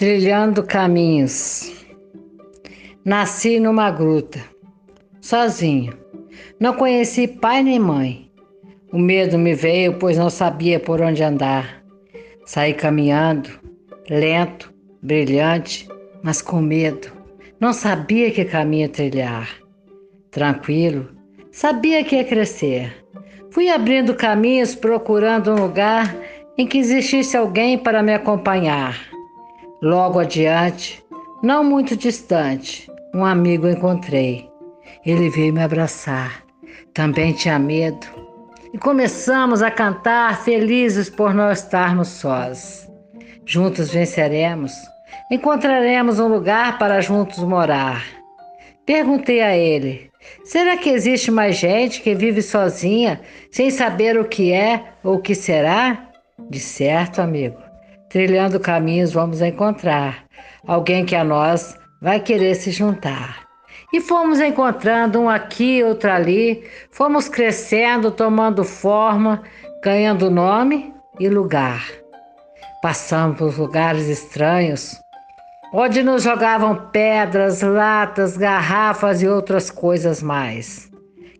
Trilhando caminhos. Nasci numa gruta, sozinho. Não conheci pai nem mãe. O medo me veio, pois não sabia por onde andar. Saí caminhando, lento, brilhante, mas com medo. Não sabia que caminho trilhar. Tranquilo, sabia que ia crescer. Fui abrindo caminhos procurando um lugar em que existisse alguém para me acompanhar. Logo adiante, não muito distante, um amigo encontrei. Ele veio me abraçar. Também tinha medo. E começamos a cantar felizes por não estarmos sós. Juntos venceremos. Encontraremos um lugar para juntos morar. Perguntei a ele: será que existe mais gente que vive sozinha, sem saber o que é ou o que será? De certo, amigo. Trilhando caminhos vamos encontrar alguém que a nós vai querer se juntar. E fomos encontrando um aqui, outro ali, fomos crescendo, tomando forma, ganhando nome e lugar. Passamos por lugares estranhos, onde nos jogavam pedras, latas, garrafas e outras coisas mais.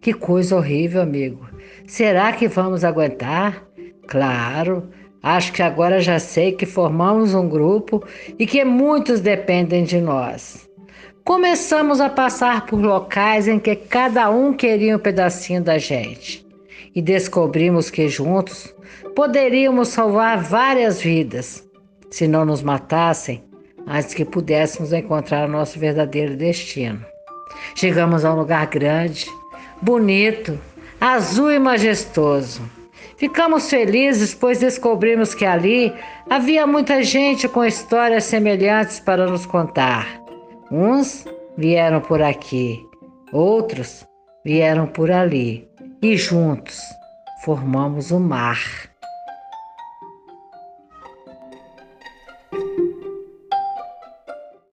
Que coisa horrível, amigo. Será que vamos aguentar? Claro, Acho que agora já sei que formamos um grupo e que muitos dependem de nós. Começamos a passar por locais em que cada um queria um pedacinho da gente e descobrimos que juntos poderíamos salvar várias vidas se não nos matassem antes que pudéssemos encontrar o nosso verdadeiro destino. Chegamos a um lugar grande, bonito, azul e majestoso. Ficamos felizes, pois descobrimos que ali havia muita gente com histórias semelhantes para nos contar. Uns vieram por aqui, outros vieram por ali, e juntos formamos o mar.